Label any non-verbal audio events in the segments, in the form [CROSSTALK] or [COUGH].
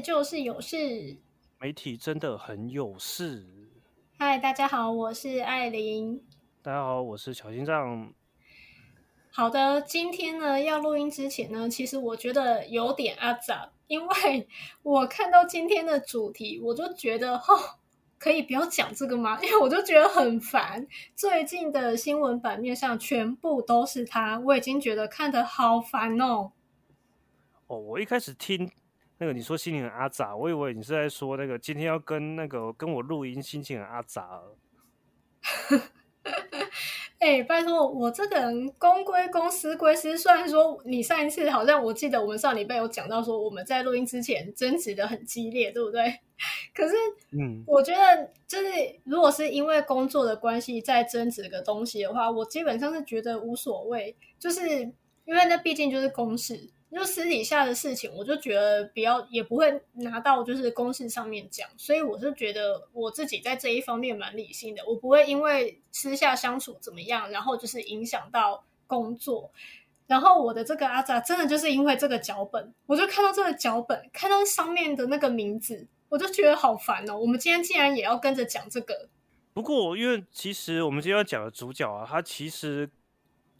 就是有事。媒体真的很有事。嗨，大家好，我是艾琳。大家好，我是小心脏。好的，今天呢要录音之前呢，其实我觉得有点阿杂，因为 [LAUGHS] 我看到今天的主题，我就觉得哦，可以不要讲这个吗？因为我就觉得很烦。最近的新闻版面上全部都是他，我已经觉得看得好烦哦。哦，我一开始听那个你说心情很阿杂，我以为你是在说那个今天要跟那个跟我录音，心情很阿杂。[LAUGHS] 哎，拜托，我这个人公归公，私归私。虽然说你上一次好像我记得我们上礼拜有讲到说我们在录音之前争执的很激烈，对不对？[LAUGHS] 可是，嗯，我觉得就是如果是因为工作的关系在争执个东西的话，我基本上是觉得无所谓，就是因为那毕竟就是公事。就私底下的事情，我就觉得比较也不会拿到就是公事上面讲，所以我是觉得我自己在这一方面蛮理性的，我不会因为私下相处怎么样，然后就是影响到工作。然后我的这个阿扎真的就是因为这个脚本，我就看到这个脚本，看到上面的那个名字，我就觉得好烦哦。我们今天竟然也要跟着讲这个，不过因为其实我们今天要讲的主角啊，他其实。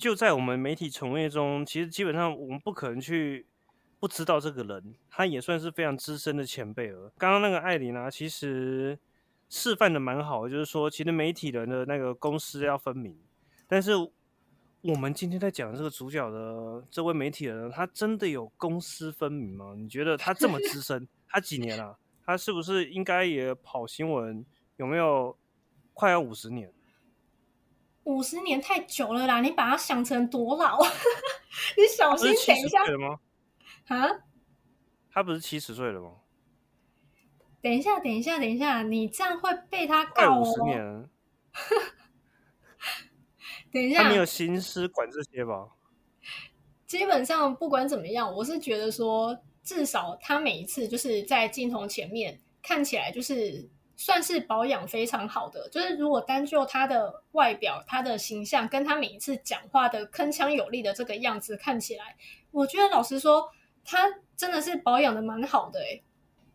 就在我们媒体从业中，其实基本上我们不可能去不知道这个人，他也算是非常资深的前辈了。刚刚那个艾琳啊，其实示范的蛮好，就是说，其实媒体人的那个公司要分明。但是我们今天在讲这个主角的这位媒体人，他真的有公私分明吗？你觉得他这么资深，[LAUGHS] 他几年了？他是不是应该也跑新闻？有没有快要五十年？五十年太久了啦！你把它想成多老？[LAUGHS] 你小心等一下。啊？他不是七十岁了吗？等一下，等一下，等一下，你这样会被他告哦。五十年。[LAUGHS] 等一下，他没有心思管这些吧？基本上不管怎么样，我是觉得说，至少他每一次就是在镜头前面看起来就是。算是保养非常好的，就是如果单就他的外表、他的形象，跟他每一次讲话的铿锵有力的这个样子看起来，我觉得老实说，他真的是保养的蛮好的诶。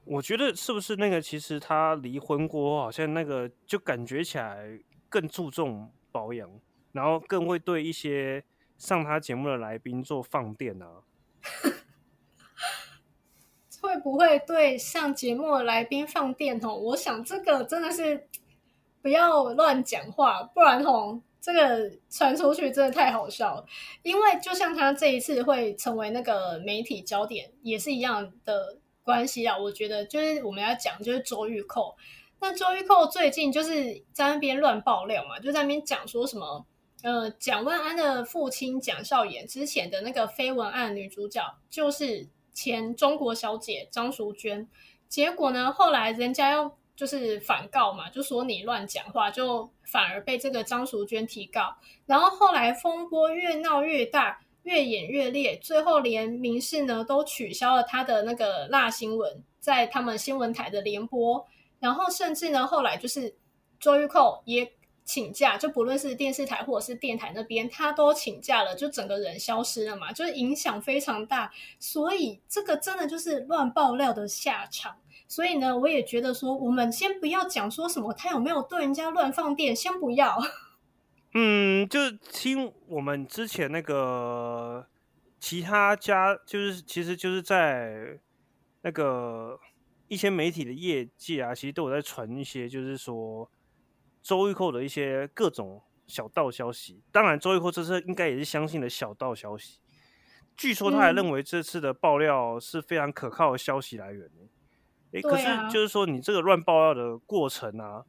我觉得是不是那个？其实他离婚过，好像那个就感觉起来更注重保养，然后更会对一些上他节目的来宾做放电啊。[LAUGHS] 不会对上节目的来宾放电吼？我想这个真的是不要乱讲话，不然吼这个传出去真的太好笑了。因为就像他这一次会成为那个媒体焦点，也是一样的关系啊。我觉得就是我们要讲就是周玉蔻，那周玉蔻最近就是在那边乱爆料嘛，就在那边讲说什么呃蒋万安的父亲蒋孝严之前的那个绯闻案女主角就是。前中国小姐张淑娟，结果呢，后来人家要就是反告嘛，就说你乱讲话，就反而被这个张淑娟提告。然后后来风波越闹越大，越演越烈，最后连民事呢都取消了他的那个辣新闻，在他们新闻台的联播。然后甚至呢，后来就是周玉蔻也。请假就不论是电视台或者是电台那边，他都请假了，就整个人消失了嘛，就是影响非常大。所以这个真的就是乱爆料的下场。所以呢，我也觉得说，我们先不要讲说什么他有没有对人家乱放电，先不要。[LAUGHS] 嗯，就是听我们之前那个其他家，就是其实就是在那个一些媒体的业界啊，其实都有在传一些，就是说。周玉蔻的一些各种小道消息，当然周玉蔻这次应该也是相信了小道消息。据说他还认为这次的爆料是非常可靠的消息来源。哎，可是就是说你这个乱爆料的过程啊，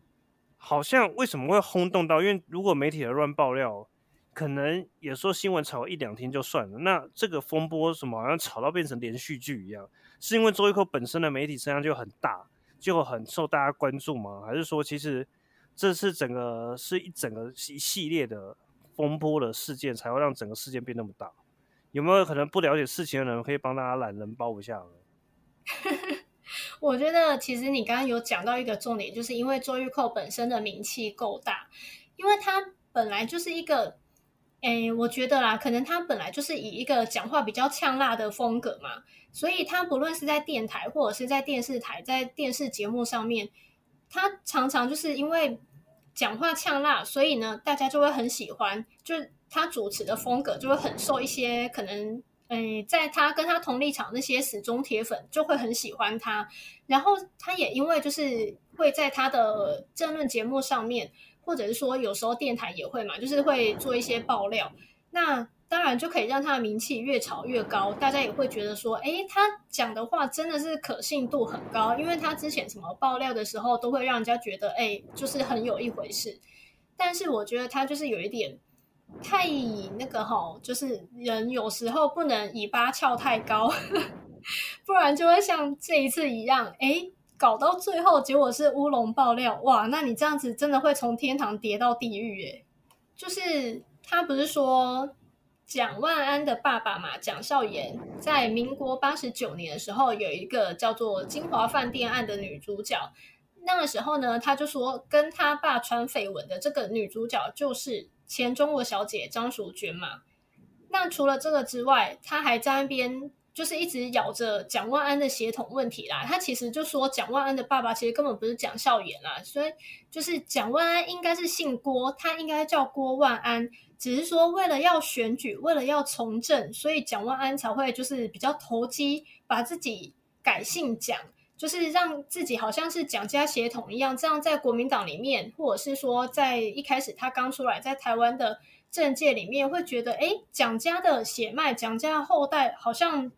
好像为什么会轰动到？因为如果媒体的乱爆料，可能也说新闻炒一两天就算了，那这个风波什么好像炒到变成连续剧一样，是因为周玉蔻本身的媒体声量就很大，就很受大家关注吗？还是说其实？这是整个是一整个一系列的风波的事件，才会让整个事件变那么大。有没有可能不了解事情的人可以帮大家懒人包一下呢？[LAUGHS] 我觉得其实你刚刚有讲到一个重点，就是因为周玉蔻本身的名气够大，因为他本来就是一个诶，我觉得啦，可能他本来就是以一个讲话比较呛辣的风格嘛，所以他不论是在电台或者是在电视台，在电视节目上面，他常常就是因为讲话呛辣，所以呢，大家就会很喜欢，就他主持的风格就会很受一些可能，诶，在他跟他同立场那些死忠铁粉就会很喜欢他，然后他也因为就是会在他的政论节目上面。或者是说，有时候电台也会嘛，就是会做一些爆料，那当然就可以让他的名气越炒越高，大家也会觉得说，哎，他讲的话真的是可信度很高，因为他之前什么爆料的时候，都会让人家觉得，哎，就是很有一回事。但是我觉得他就是有一点太那个哈，就是人有时候不能尾巴翘太高，[LAUGHS] 不然就会像这一次一样，哎。搞到最后，结果是乌龙爆料，哇！那你这样子真的会从天堂跌到地狱诶。就是他不是说蒋万安的爸爸嘛，蒋孝严，在民国八十九年的时候，有一个叫做金华饭店案的女主角。那个时候呢，他就说跟他爸传绯闻的这个女主角就是前中国小姐张淑娟嘛。那除了这个之外，他还在那边。就是一直咬着蒋万安的血统问题啦，他其实就说蒋万安的爸爸其实根本不是蒋孝严啦，所以就是蒋万安应该是姓郭，他应该叫郭万安，只是说为了要选举，为了要从政，所以蒋万安才会就是比较投机，把自己改姓蒋，就是让自己好像是蒋家血统一样，这样在国民党里面，或者是说在一开始他刚出来在台湾的政界里面，会觉得哎，蒋家的血脉，蒋家后代好像。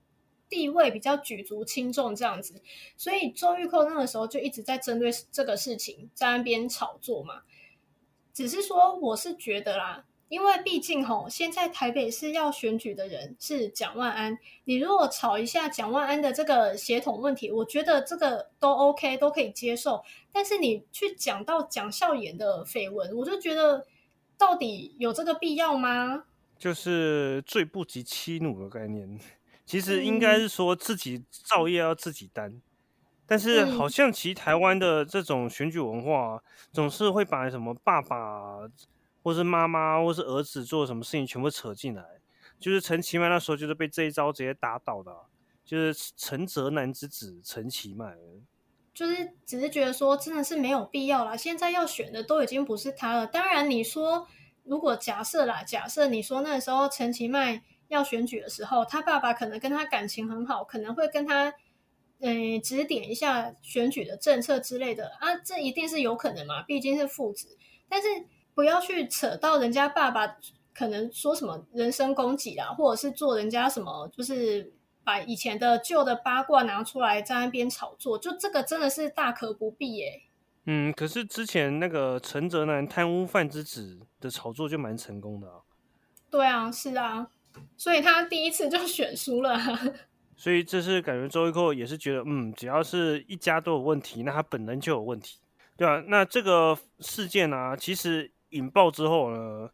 地位比较举足轻重这样子，所以周玉蔻那个时候就一直在针对这个事情在那边炒作嘛。只是说，我是觉得啦，因为毕竟吼，现在台北市要选举的人是蒋万安，你如果炒一下蒋万安的这个协同问题，我觉得这个都 OK，都可以接受。但是你去讲到蒋孝严的绯闻，我就觉得到底有这个必要吗？就是罪不及妻奴的概念。其实应该是说自己造业要自己担，但是好像其台湾的这种选举文化，总是会把什么爸爸或是妈妈或是儿子做什么事情全部扯进来。就是陈其迈那时候就是被这一招直接打倒的，就是陈泽南之子陈其迈，就是只是觉得说真的是没有必要啦。现在要选的都已经不是他了。当然你说如果假设啦，假设你说那时候陈其迈。要选举的时候，他爸爸可能跟他感情很好，可能会跟他，嗯，指点一下选举的政策之类的啊，这一定是有可能嘛，毕竟是父子。但是不要去扯到人家爸爸可能说什么人身攻击啦，或者是做人家什么，就是把以前的旧的八卦拿出来在那边炒作，就这个真的是大可不必耶。嗯，可是之前那个陈泽南贪污犯之子的炒作就蛮成功的啊。对啊，是啊。所以他第一次就选输了，[LAUGHS] 所以这是感觉周玉蔻也是觉得，嗯，只要是一家都有问题，那他本人就有问题，对啊，那这个事件呢，其实引爆之后呢，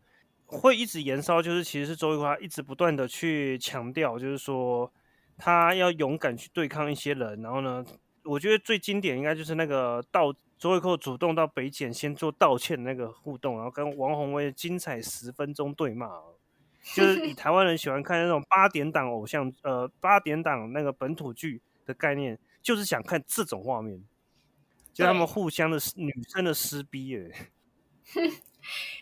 会一直延烧，就是其实是周玉华一直不断的去强调，就是说他要勇敢去对抗一些人，然后呢，我觉得最经典应该就是那个道周玉蔻主动到北检先做道歉那个互动，然后跟王宏威精彩十分钟对骂。就是 [LAUGHS] 以台湾人喜欢看那种八点档偶像，呃，八点档那个本土剧的概念，就是想看这种画面，就他们互相的女生的撕逼，哎，[LAUGHS]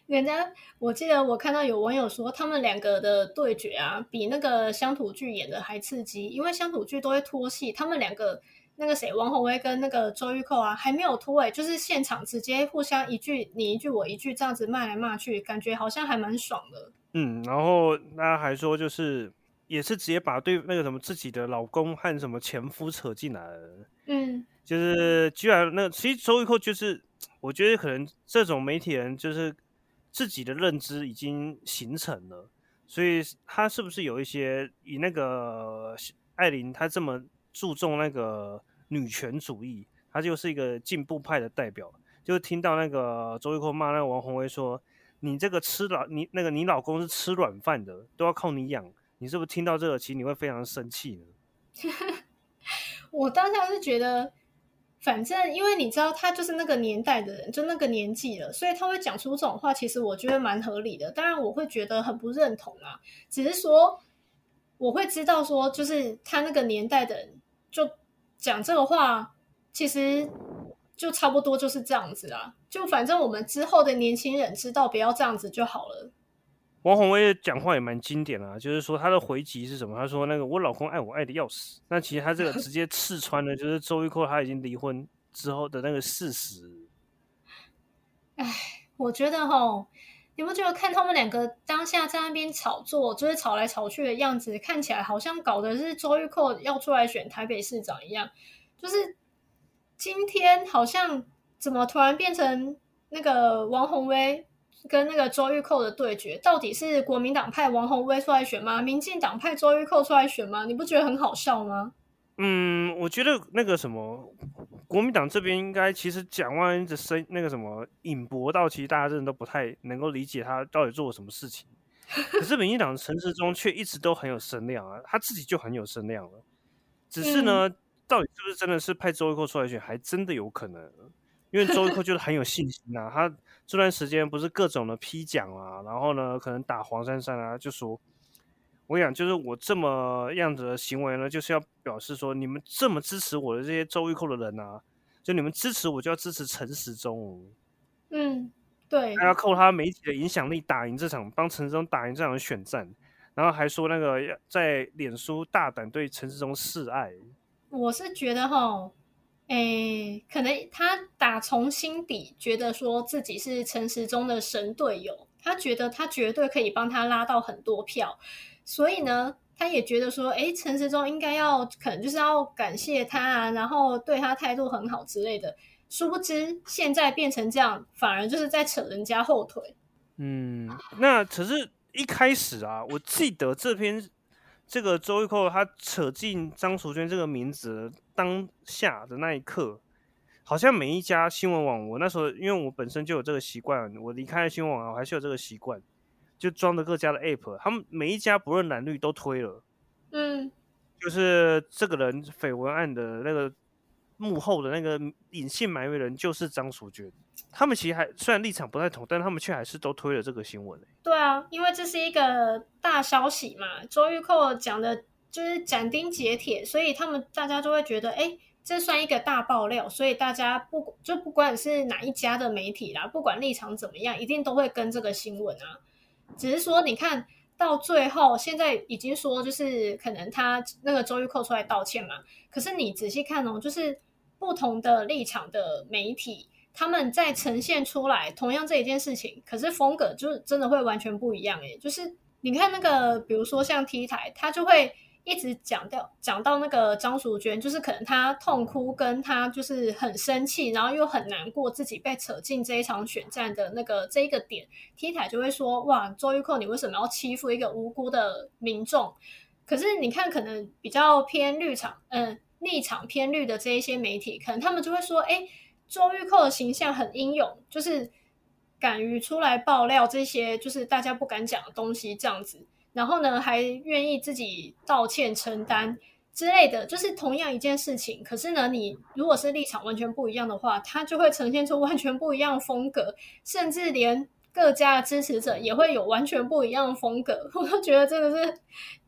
人家我记得我看到有网友说，他们两个的对决啊，比那个乡土剧演的还刺激，因为乡土剧都会拖戏，他们两个那个谁，王宏威跟那个周玉蔻啊，还没有拖哎，就是现场直接互相一句你一句我一句这样子骂来骂去，感觉好像还蛮爽的。嗯，然后那还说就是也是直接把对那个什么自己的老公和什么前夫扯进来了，嗯，就是居然那其实周玉蔻就是我觉得可能这种媒体人就是自己的认知已经形成了，所以他是不是有一些以那个艾琳她这么注重那个女权主义，她就是一个进步派的代表，就听到那个周玉蔻骂那个王宏威说。你这个吃老你那个你老公是吃软饭的，都要靠你养。你是不是听到这个，其实你会非常生气呢？[LAUGHS] 我当下是觉得反正因为你知道他就是那个年代的人，就那个年纪了，所以他会讲出这种话，其实我觉得蛮合理的。当然，我会觉得很不认同啊，只是说我会知道说，就是他那个年代的人就讲这个话，其实就差不多就是这样子啊。就反正我们之后的年轻人知道不要这样子就好了。王宏威的讲话也蛮经典啊，就是说他的回击是什么？他说那个我老公爱我爱的要死，那其实他这个 [LAUGHS] 直接刺穿了，就是周玉蔻他已经离婚之后的那个事实。哎，我觉得哈，你不觉得看他们两个当下在那边炒作，就是吵来吵去的样子，看起来好像搞的是周玉蔻要出来选台北市长一样？就是今天好像怎么突然变成那个王宏威？跟那个周玉蔻的对决，到底是国民党派王宏威出来选吗？民进党派周玉蔻出来选吗？你不觉得很好笑吗？嗯，我觉得那个什么，国民党这边应该其实蒋万安的声那个什么引博到，其实大家真的都不太能够理解他到底做了什么事情。[LAUGHS] 可是民进党陈时中却一直都很有声量啊，他自己就很有声量了。只是呢，到底是不是真的是派周玉蔻出来选，还真的有可能。因为周玉蔻就是很有信心啊，他这段时间不是各种的批奖啊，然后呢，可能打黄珊珊啊，就说，我讲就是我这么样子的行为呢，就是要表示说，你们这么支持我的这些周玉蔻的人啊，就你们支持我，就要支持陈时中。嗯，对，还要靠他媒体的影响力打赢这场，帮陈时中打赢这场选战，然后还说那个在脸书大胆对陈时中示爱。我是觉得哈。诶，可能他打从心底觉得说自己是陈时中的神队友，他觉得他绝对可以帮他拉到很多票，所以呢，他也觉得说，诶，陈时中应该要可能就是要感谢他啊，然后对他态度很好之类的。殊不知现在变成这样，反而就是在扯人家后腿。嗯，那可是一开始啊，我记得这篇。这个周玉蔻他扯进张淑娟这个名字当下的那一刻，好像每一家新闻网，我那时候因为我本身就有这个习惯，我离开了新闻网，我还是有这个习惯，就装着各家的 app，他们每一家不论蓝绿都推了，嗯，就是这个人绯闻案的那个幕后的那个隐姓埋名人就是张淑娟。他们其实还虽然立场不太同，但他们却还是都推了这个新闻。对啊，因为这是一个大消息嘛，周玉蔻讲的就是斩钉截铁，所以他们大家就会觉得，哎，这算一个大爆料，所以大家不就不管是哪一家的媒体啦，不管立场怎么样，一定都会跟这个新闻啊。只是说，你看到最后，现在已经说就是可能他那个周玉蔻出来道歉嘛，可是你仔细看哦，就是不同的立场的媒体。他们在呈现出来同样这一件事情，可是风格就是真的会完全不一样诶。就是你看那个，比如说像 T 台，他就会一直讲掉讲到那个张淑娟，就是可能她痛哭，跟她就是很生气，然后又很难过自己被扯进这一场选战的那个这一个点，T 台就会说：哇，周玉蔻，你为什么要欺负一个无辜的民众？可是你看，可能比较偏绿场，嗯，立场偏绿的这一些媒体，可能他们就会说：哎。周玉蔻的形象很英勇，就是敢于出来爆料这些就是大家不敢讲的东西，这样子。然后呢，还愿意自己道歉承担之类的，就是同样一件事情。可是呢，你如果是立场完全不一样的话，它就会呈现出完全不一样的风格，甚至连各家的支持者也会有完全不一样的风格。[LAUGHS] 我都觉得真的是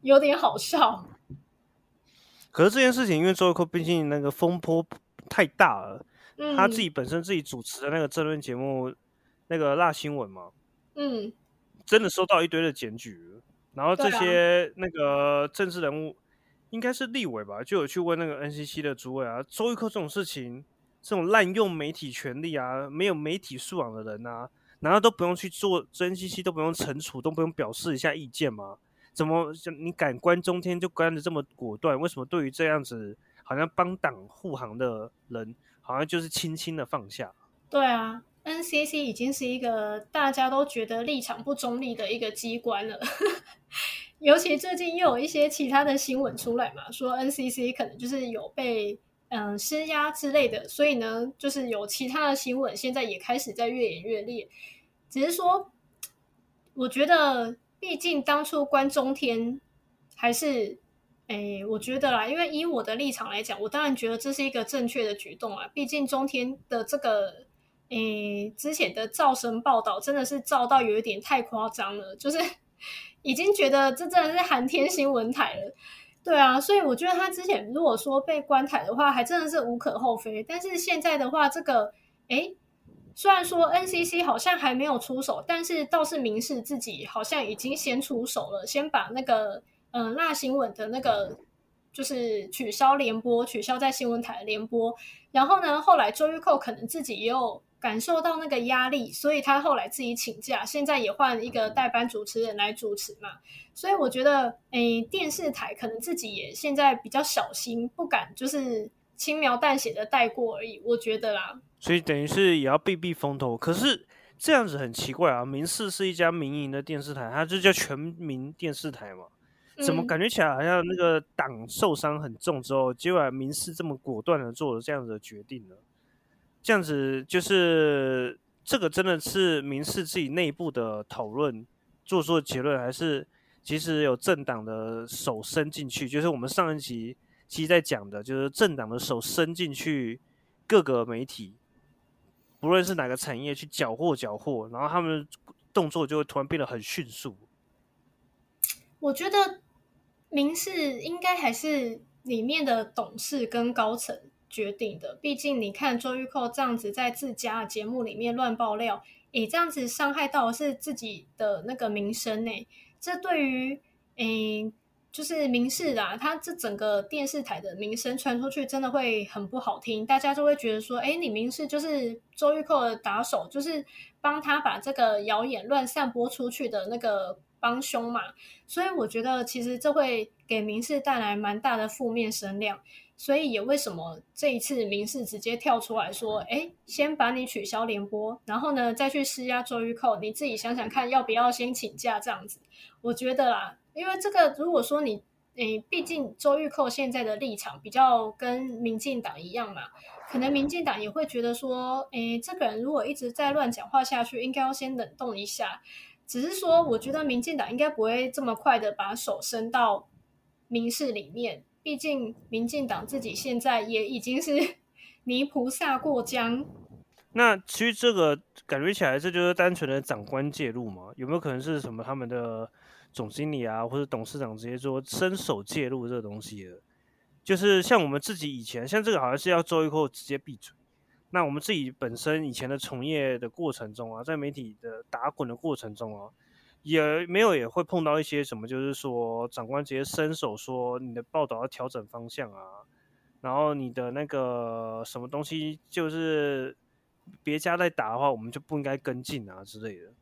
有点好笑。可是这件事情，因为周玉蔻毕竟那个风波太大了。他自己本身自己主持的那个争论节目，那个辣新闻嘛，嗯，真的收到一堆的检举，然后这些那个政治人物应该是立委吧，就有去问那个 NCC 的主委啊，周玉蔻这种事情，这种滥用媒体权利啊，没有媒体素养的人啊，难道都不用去做 NCC 都不用惩处，都不用表示一下意见吗？怎么你敢关中天就关的这么果断？为什么对于这样子好像帮党护航的人？好像就是轻轻的放下。对啊，NCC 已经是一个大家都觉得立场不中立的一个机关了。[LAUGHS] 尤其最近又有一些其他的新闻出来嘛，说 NCC 可能就是有被嗯施压之类的，所以呢，就是有其他的新闻现在也开始在越演越烈。只是说，我觉得毕竟当初关中天还是哎，我觉得啦，因为以我的立场来讲，我当然觉得这是一个正确的举动啊。毕竟中天的这个，哎，之前的造神报道真的是造到有一点太夸张了，就是已经觉得这真的是寒天新闻台了。对啊，所以我觉得他之前如果说被关台的话，还真的是无可厚非。但是现在的话，这个，哎，虽然说 NCC 好像还没有出手，但是倒是明示自己好像已经先出手了，先把那个。嗯，那新闻的那个就是取消联播，取消在新闻台联播。然后呢，后来周玉蔻可能自己也有感受到那个压力，所以他后来自己请假，现在也换一个代班主持人来主持嘛。所以我觉得，诶，电视台可能自己也现在比较小心，不敢就是轻描淡写的带过而已。我觉得啦，所以等于是也要避避风头。可是这样子很奇怪啊，民视是一家民营的电视台，它就叫全民电视台嘛。怎么感觉起来好像那个党受伤很重之后，结果民视这么果断的做了这样子的决定呢？这样子就是这个真的是民视自己内部的讨论做出的结论，还是其实有政党的手伸进去？就是我们上一集其实在讲的，就是政党的手伸进去各个媒体，不论是哪个产业去缴获缴获，然后他们动作就会突然变得很迅速。我觉得。民事应该还是里面的董事跟高层决定的，毕竟你看周玉蔻这样子在自家节目里面乱爆料，诶，这样子伤害到是自己的那个名声呢。这对于诶，就是民事啦，他这整个电视台的名声传出去，真的会很不好听，大家就会觉得说，诶，你民事就是周玉蔻的打手，就是帮他把这个谣言乱散播出去的那个。帮凶嘛，所以我觉得其实这会给民事带来蛮大的负面声量，所以也为什么这一次民事直接跳出来说，哎，先把你取消联播，然后呢再去施压周玉蔻，你自己想想看要不要先请假这样子？我觉得啦，因为这个如果说你，诶，毕竟周玉蔻现在的立场比较跟民进党一样嘛，可能民进党也会觉得说，诶，这个人如果一直在乱讲话下去，应该要先冷冻一下。只是说，我觉得民进党应该不会这么快的把手伸到民事里面。毕竟民进党自己现在也已经是 [LAUGHS] 泥菩萨过江。那其实这个感觉起来，这就是单纯的长官介入嘛？有没有可能是什么他们的总经理啊，或者董事长直接说伸手介入这个东西的？就是像我们自己以前，像这个好像是要周一后直接闭嘴。那我们自己本身以前的从业的过程中啊，在媒体的打滚的过程中啊，也没有也会碰到一些什么，就是说长官直接伸手说你的报道要调整方向啊，然后你的那个什么东西就是别家在打的话，我们就不应该跟进啊之类的。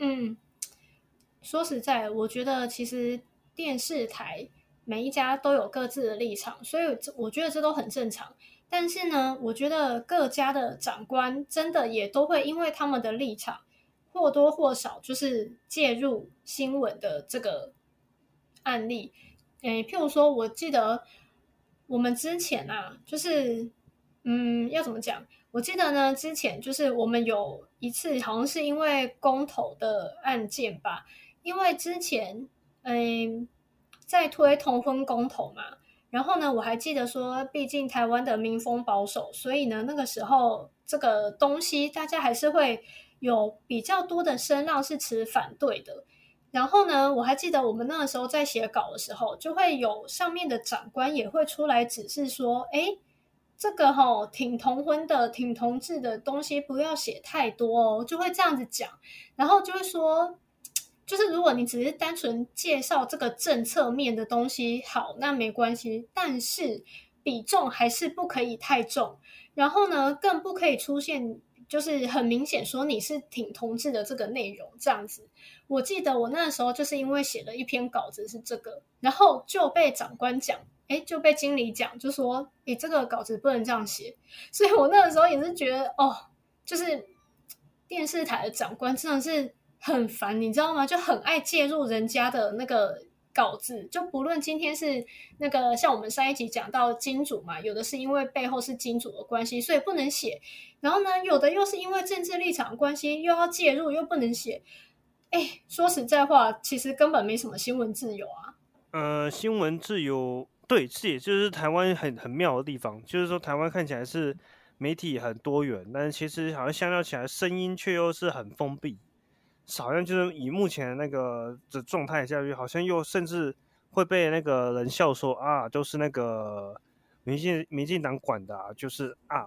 嗯，说实在，我觉得其实电视台每一家都有各自的立场，所以我觉得这都很正常。但是呢，我觉得各家的长官真的也都会因为他们的立场或多或少就是介入新闻的这个案例。诶，譬如说，我记得我们之前啊，就是嗯，要怎么讲？我记得呢，之前就是我们有一次好像是因为公投的案件吧，因为之前嗯在推同婚公投嘛。然后呢，我还记得说，毕竟台湾的民风保守，所以呢，那个时候这个东西大家还是会有比较多的声浪是持反对的。然后呢，我还记得我们那个时候在写稿的时候，就会有上面的长官也会出来指示说：“哎，这个哈挺同婚的、挺同志的东西不要写太多哦。”就会这样子讲，然后就会说。就是如果你只是单纯介绍这个政策面的东西，好，那没关系。但是比重还是不可以太重，然后呢，更不可以出现就是很明显说你是挺同志的这个内容这样子。我记得我那时候就是因为写了一篇稿子是这个，然后就被长官讲，哎，就被经理讲，就说，你，这个稿子不能这样写。所以我那个时候也是觉得，哦，就是电视台的长官真的是。很烦，你知道吗？就很爱介入人家的那个稿子，就不论今天是那个像我们上一集讲到金主嘛，有的是因为背后是金主的关系，所以不能写。然后呢，有的又是因为政治立场关系，又要介入又不能写。哎，说实在话，其实根本没什么新闻自由啊。呃，新闻自由，对，这也就是台湾很很妙的地方，就是说台湾看起来是媒体很多元，但其实好像相较起来，声音却又是很封闭，好像就是以目前那个的状态下去，好像又甚至会被那个人笑说啊，都是那个民进民进党管的，啊，就是啊，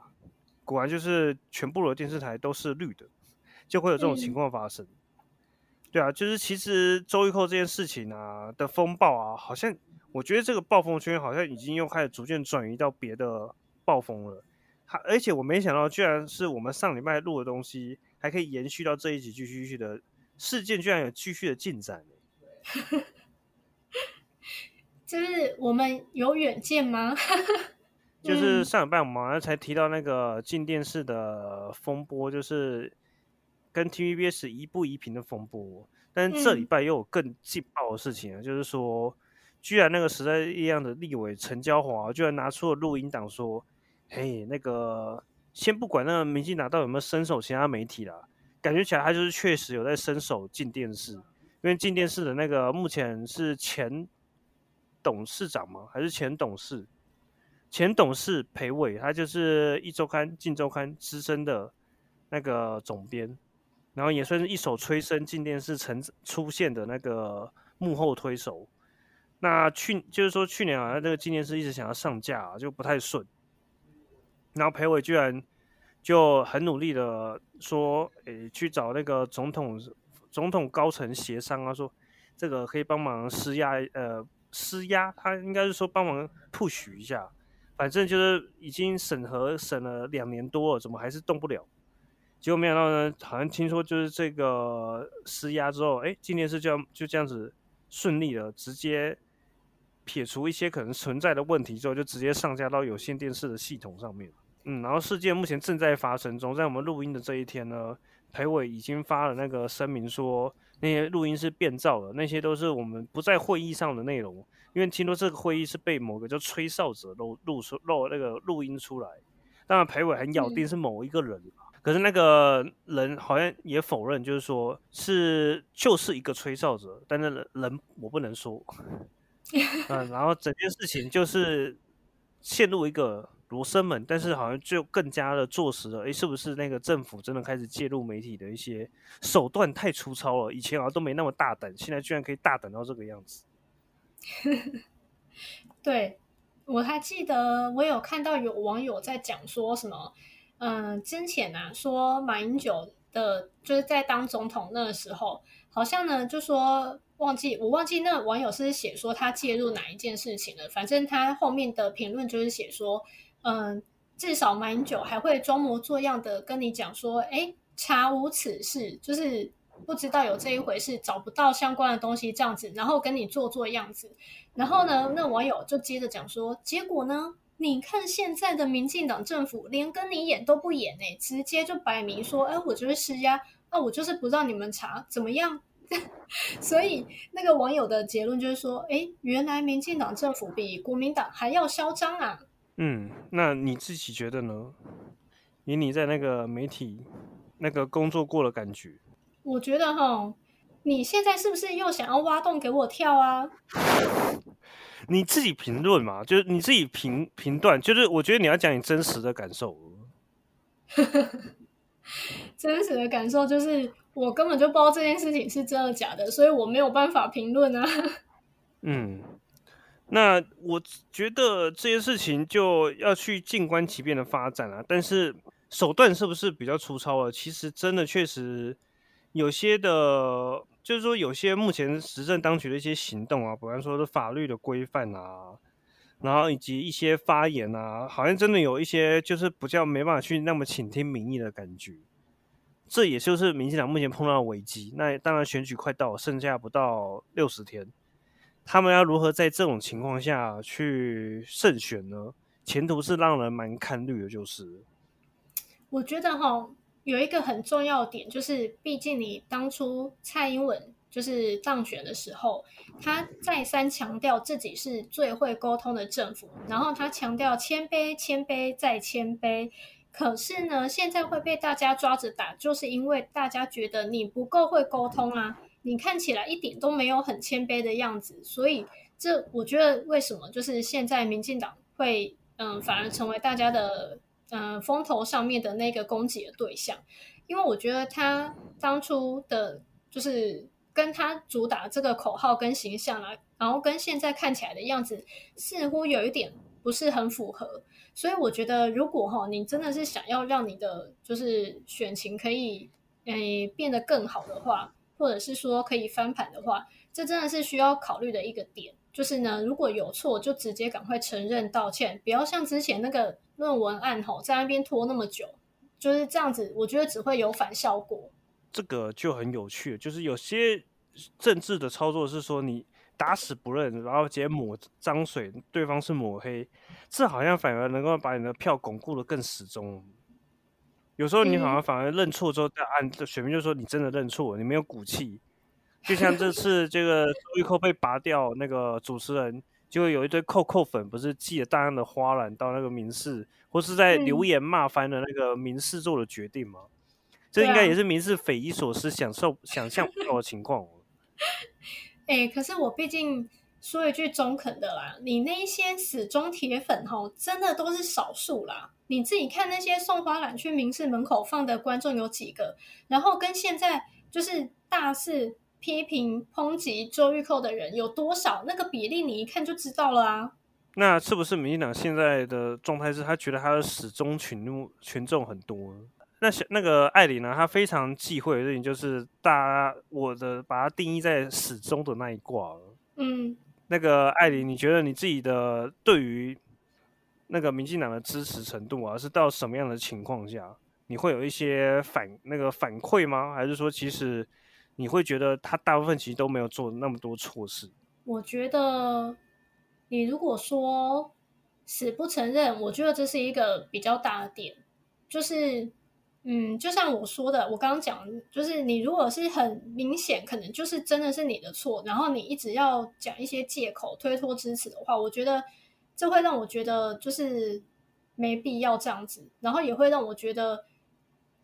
果然就是全部的电视台都是绿的，就会有这种情况发生。对啊，就是其实周玉蔻这件事情啊的风暴啊，好像我觉得这个暴风圈好像已经又开始逐渐转移到别的暴风了。还而且我没想到，居然是我们上礼拜录的东西，还可以延续到这一集继续续的事件，居然有继续的进展。[LAUGHS] 就是我们有远见吗？[LAUGHS] 就是上礼拜我们好像才提到那个进电视的风波，就是。跟 TVBS 一步一平的风波，但是这礼拜又有更劲爆的事情了，就是说，居然那个时代力量的立委陈娇华居然拿出了录音档说：“嘿，那个先不管那个民进党到底有没有伸手其他媒体啦，感觉起来他就是确实有在伸手进电视，因为进电视的那个目前是前董事长吗？还是前董事？前董事裴伟，他就是一周刊、晋周刊资深的那个总编。”然后也算是一手催生进电视成出现的那个幕后推手。那去就是说去年好像这个进电视一直想要上架，就不太顺。然后裴伟居然就很努力的说，诶，去找那个总统总统高层协商啊，说这个可以帮忙施压，呃，施压，他应该是说帮忙 push 一下。反正就是已经审核审了两年多了，怎么还是动不了？结果没想到呢，好像听说就是这个施压之后，哎，今年是这样就这样子顺利的，直接撇除一些可能存在的问题之后，就直接上架到有线电视的系统上面。嗯，然后事件目前正在发生中，在我们录音的这一天呢，裴伟已经发了那个声明说，那些录音是变造的，那些都是我们不在会议上的内容，因为听说这个会议是被某个叫吹哨者录录出录那个录音出来，当然裴伟很咬定是某一个人。可是那个人好像也否认，就是说是就是一个吹哨者，但是人我不能说。[LAUGHS] 嗯，然后整件事情就是陷入一个罗生门，但是好像就更加的坐实了，诶，是不是那个政府真的开始介入媒体的一些手段太粗糙了？以前好像都没那么大胆，现在居然可以大胆到这个样子。[LAUGHS] 对，我还记得我有看到有网友在讲说什么。嗯，之前啊，说马英九的，就是在当总统那个时候，好像呢，就说忘记我忘记那网友是写说他介入哪一件事情了。反正他后面的评论就是写说，嗯，至少蛮久还会装模作样的跟你讲说，哎，查无此事，就是不知道有这一回事，找不到相关的东西这样子，然后跟你做做样子。然后呢，那网友就接着讲说，结果呢？你看现在的民进党政府，连跟你演都不演哎，直接就摆明说，哎，我就是施压，啊，我就是不让你们查，怎么样？[LAUGHS] 所以那个网友的结论就是说，哎，原来民进党政府比国民党还要嚣张啊。嗯，那你自己觉得呢？以你在那个媒体那个工作过的感觉，我觉得哈，你现在是不是又想要挖洞给我跳啊？你自己评论嘛，就是你自己评评断，就是我觉得你要讲你真实的感受。[LAUGHS] 真实的感受就是我根本就不知道这件事情是真的假的，所以我没有办法评论啊。[LAUGHS] 嗯，那我觉得这件事情就要去静观其变的发展啊，但是手段是不是比较粗糙了？其实真的确实有些的。就是说，有些目前执政当局的一些行动啊，比方说是法律的规范啊，然后以及一些发言啊，好像真的有一些就是不叫没办法去那么倾听民意的感觉。这也就是民进党目前碰到的危机。那当然，选举快到，剩下不到六十天，他们要如何在这种情况下去胜选呢？前途是让人蛮看虑的。就是我觉得哈。有一个很重要点，就是毕竟你当初蔡英文就是当选的时候，他再三强调自己是最会沟通的政府，然后他强调谦卑、谦卑再谦卑。可是呢，现在会被大家抓着打，就是因为大家觉得你不够会沟通啊，你看起来一点都没有很谦卑的样子，所以这我觉得为什么就是现在民进党会嗯反而成为大家的嗯风头上面的那个攻击的对象，因为我觉得他当初的就是跟他主打这个口号跟形象啊，然后跟现在看起来的样子似乎有一点不是很符合，所以我觉得如果哈你真的是想要让你的就是选情可以诶变得更好的话。或者是说可以翻盘的话，这真的是需要考虑的一个点。就是呢，如果有错，就直接赶快承认道歉，不要像之前那个论文案吼在那边拖那么久，就是这样子。我觉得只会有反效果。这个就很有趣，就是有些政治的操作是说你打死不认，然后直接抹脏水，对方是抹黑，这好像反而能够把你的票巩固的更始终。有时候你好像反而认错之后，再按选民就说你真的认错，你没有骨气。就像这次这个周玉蔻被拔掉，那个主持人就有一堆扣扣粉，不是寄了大量的花篮到那个民事，或是在留言骂翻了那个民事做的决定吗？这应该也是民事匪夷所思、享受想象不到的情况。[LAUGHS] 哎，可是我毕竟。说一句中肯的啦，你那一些死忠铁粉吼，真的都是少数啦。你自己看那些送花篮去明室门口放的观众有几个，然后跟现在就是大肆批评抨击周玉蔻的人有多少，那个比例你一看就知道了啊。那是不是民进党现在的状态是他觉得他的死忠群众群众很多？那那个艾琳呢？他非常忌讳的事情就是大家我的把它定义在死忠的那一卦了。嗯。那个艾琳，你觉得你自己的对于那个民进党的支持程度啊，是到什么样的情况下，你会有一些反那个反馈吗？还是说，其实你会觉得他大部分其实都没有做那么多错事？我觉得，你如果说死不承认，我觉得这是一个比较大的点，就是。嗯，就像我说的，我刚刚讲，就是你如果是很明显，可能就是真的是你的错，然后你一直要讲一些借口推脱支持的话，我觉得这会让我觉得就是没必要这样子，然后也会让我觉得，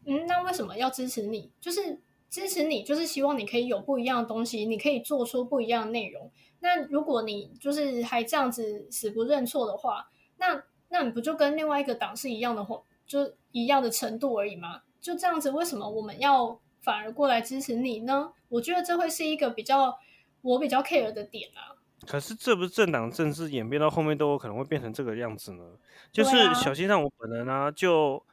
嗯，那为什么要支持你？就是支持你，就是希望你可以有不一样的东西，你可以做出不一样的内容。那如果你就是还这样子死不认错的话，那那你不就跟另外一个党是一样的话？就一样的程度而已嘛，就这样子，为什么我们要反而过来支持你呢？我觉得这会是一个比较我比较 care 的点啊。可是这不是政党政治演变到后面都有可能会变成这个样子呢？就是小心上我本人呢，就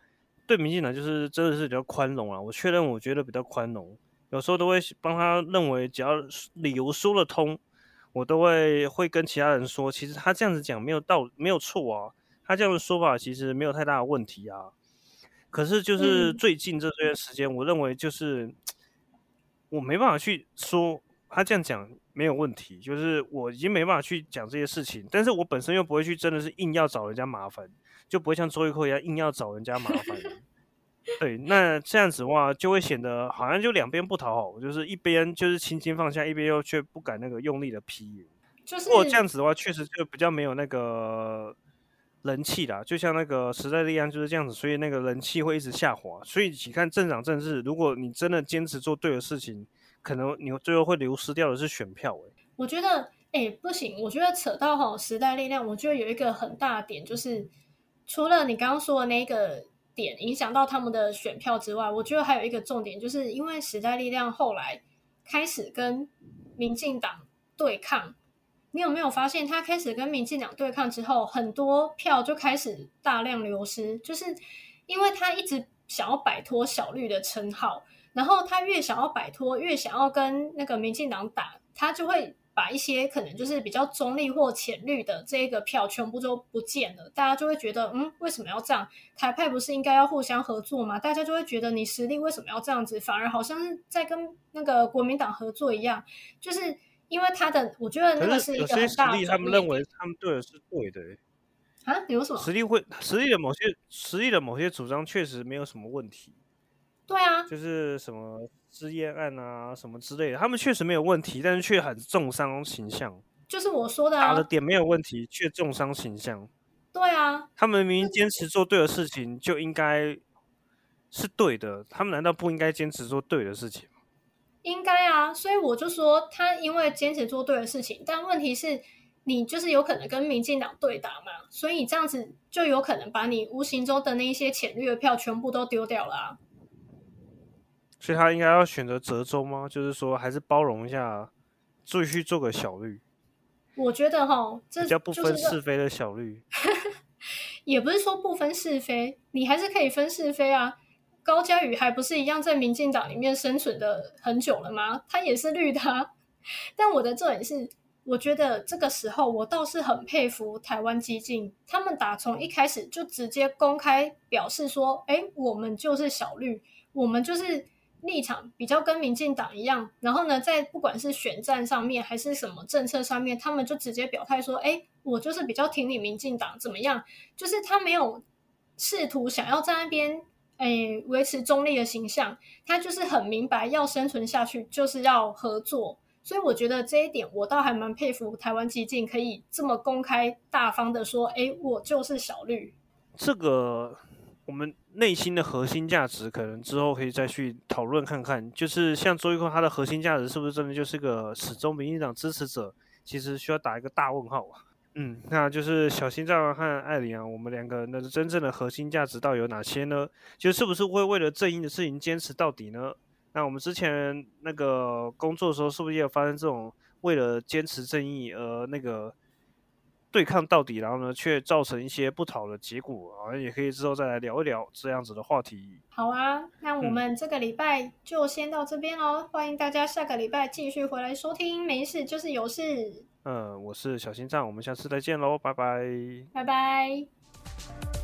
对民进党就是真的是比较宽容啊。我确认，我觉得比较宽容，有时候都会帮他认为，只要理由说得通，我都会会跟其他人说，其实他这样子讲没有道没有错啊。他这样的说法其实没有太大的问题啊，可是就是最近这段时间，我认为就是我没办法去说他这样讲没有问题，就是我已经没办法去讲这些事情，但是我本身又不会去真的是硬要找人家麻烦，就不会像周玉蔻一样硬要找人家麻烦。[LAUGHS] 对，那这样子的话就会显得好像就两边不讨好，就是一边就是轻轻放下，一边又却不敢那个用力的批。就是如果这样子的话，确实就比较没有那个。人气的，就像那个时代力量就是这样子，所以那个人气会一直下滑。所以你看政党政治，如果你真的坚持做对的事情，可能你最后会流失掉的是选票。哎，我觉得，哎，不行，我觉得扯到哈时代力量，我觉得有一个很大的点，就是除了你刚刚说的那个点影响到他们的选票之外，我觉得还有一个重点，就是因为时代力量后来开始跟民进党对抗。你有没有发现，他开始跟民进党对抗之后，很多票就开始大量流失，就是因为他一直想要摆脱小绿的称号，然后他越想要摆脱，越想要跟那个民进党打，他就会把一些可能就是比较中立或浅绿的这个票全部都不见了，大家就会觉得，嗯，为什么要这样？台派不是应该要互相合作吗？大家就会觉得你实力为什么要这样子？反而好像是在跟那个国民党合作一样，就是。因为他的，我觉得那个是一个很大。实力，他们认为他们对的是对的。啊？有什么？实力会，实力的某些，实力的某些主张确实没有什么问题。对啊。就是什么支烟案啊，什么之类的，他们确实没有问题，但是却很重伤形象。就是我说的，打的点没有问题，却重伤形象。对啊。他们明明坚持做对的事情，就应该是对的。他们难道不应该坚持做对的事情？应该啊，所以我就说他因为坚持做对的事情，但问题是，你就是有可能跟民进党对打嘛，所以这样子就有可能把你无形中的那一些浅绿的票全部都丢掉了啊。所以他应该要选择折中吗？就是说还是包容一下，继续做个小绿。我觉得哈，这比较不分是是非的小绿。[LAUGHS] 也不是说不分是非，你还是可以分是非啊。高嘉宇还不是一样在民进党里面生存的很久了吗？他也是绿的。[LAUGHS] 但我的重点是，我觉得这个时候我倒是很佩服台湾激进，他们打从一开始就直接公开表示说：“哎，我们就是小绿，我们就是立场比较跟民进党一样。”然后呢，在不管是选战上面还是什么政策上面，他们就直接表态说：“哎，我就是比较挺你民进党，怎么样？”就是他没有试图想要在那边。诶，维持中立的形象，他就是很明白，要生存下去就是要合作，所以我觉得这一点我倒还蛮佩服台湾激进可以这么公开大方的说，诶，我就是小绿。这个我们内心的核心价值，可能之后可以再去讨论看看。就是像周玉蔻，他的核心价值是不是真的就是个始终民进党支持者？其实需要打一个大问号啊。嗯，那就是小心脏和艾琳啊，我们两个人的真正的核心价值到底有哪些呢？就是不是会为了正义的事情坚持到底呢？那我们之前那个工作的时候，是不是也有发生这种为了坚持正义而那个对抗到底，然后呢却造成一些不好的结果啊？也可以之后再来聊一聊这样子的话题。好啊，那我们这个礼拜就先到这边喽，欢迎大家下个礼拜继续回来收听，没事就是有事。嗯我是小心脏我们下次再见喽拜拜。拜拜。